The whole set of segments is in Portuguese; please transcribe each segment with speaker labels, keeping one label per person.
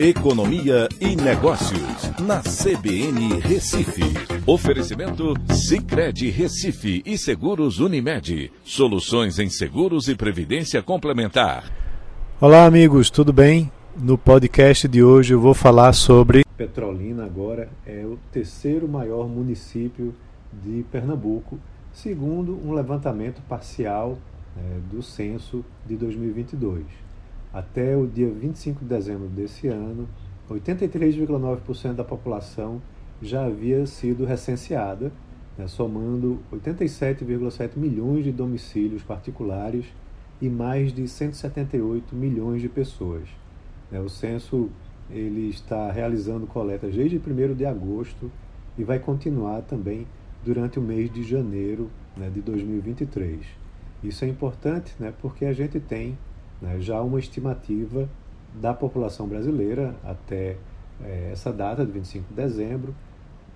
Speaker 1: Economia e Negócios, na CBN Recife. Oferecimento Cicred Recife e Seguros Unimed. Soluções em seguros e previdência complementar.
Speaker 2: Olá, amigos, tudo bem? No podcast de hoje eu vou falar sobre. Petrolina agora é o terceiro maior município de Pernambuco, segundo um levantamento parcial é, do censo de 2022. Até o dia 25 de dezembro desse ano, 83,9% da população já havia sido recenseada, né, somando 87,7 milhões de domicílios particulares e mais de 178 milhões de pessoas. Né, o censo ele está realizando coletas desde 1 de agosto e vai continuar também durante o mês de janeiro né, de 2023. Isso é importante né, porque a gente tem né, já uma estimativa da população brasileira até é, essa data, de 25 de dezembro,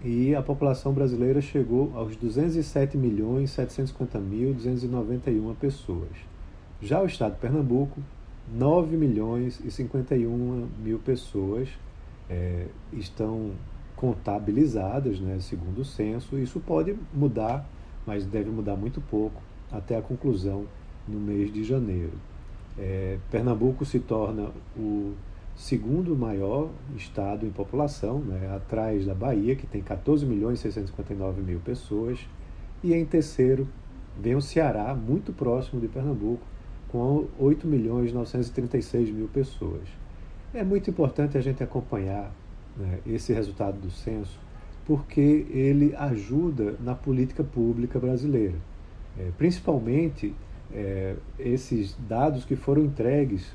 Speaker 2: e a população brasileira chegou aos 207 milhões 750 mil 291 pessoas. Já o estado de Pernambuco, 9 milhões e 51 mil pessoas é, estão contabilizadas, né, segundo o censo. Isso pode mudar, mas deve mudar muito pouco até a conclusão no mês de janeiro. É, Pernambuco se torna o segundo maior estado em população, né, atrás da Bahia, que tem 14 milhões e 659 mil pessoas, e em terceiro vem o Ceará, muito próximo de Pernambuco, com 8 milhões e 936 mil pessoas. É muito importante a gente acompanhar né, esse resultado do censo, porque ele ajuda na política pública brasileira, é, principalmente é, esses dados que foram entregues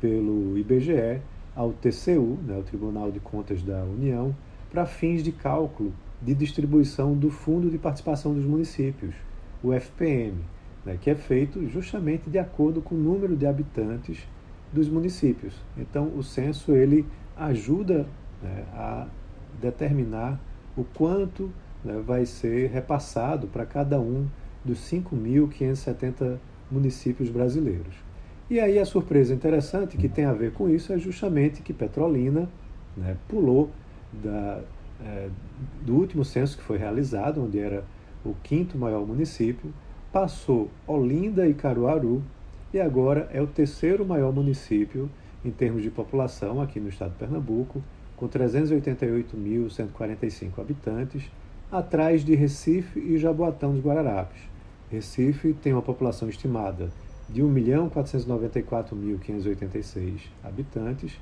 Speaker 2: pelo IBGE ao TCU, né, o Tribunal de Contas da União, para fins de cálculo de distribuição do Fundo de Participação dos Municípios, o FPM, né, que é feito justamente de acordo com o número de habitantes dos municípios. Então, o censo ele ajuda né, a determinar o quanto né, vai ser repassado para cada um dos 5.570 municípios brasileiros. E aí a surpresa interessante que tem a ver com isso é justamente que Petrolina né, pulou da, é, do último censo que foi realizado, onde era o quinto maior município, passou Olinda e Caruaru e agora é o terceiro maior município em termos de população aqui no estado de Pernambuco, com 388.145 habitantes, atrás de Recife e Jaboatão dos Guararapes. Recife tem uma população estimada de 1.494.586 habitantes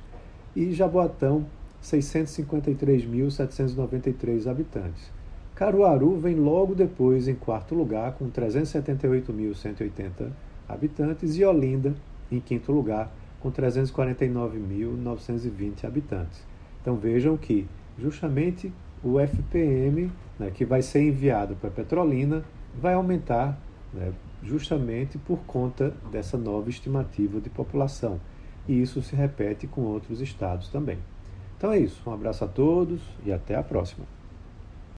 Speaker 2: e Jaboatão 653.793 habitantes. Caruaru vem logo depois em quarto lugar com 378.180 habitantes e Olinda em quinto lugar com 349.920 habitantes. Então vejam que justamente o FPM, né, que vai ser enviado para Petrolina, vai aumentar né, justamente por conta dessa nova estimativa de população. E isso se repete com outros estados também. Então é isso. Um abraço a todos e até a próxima.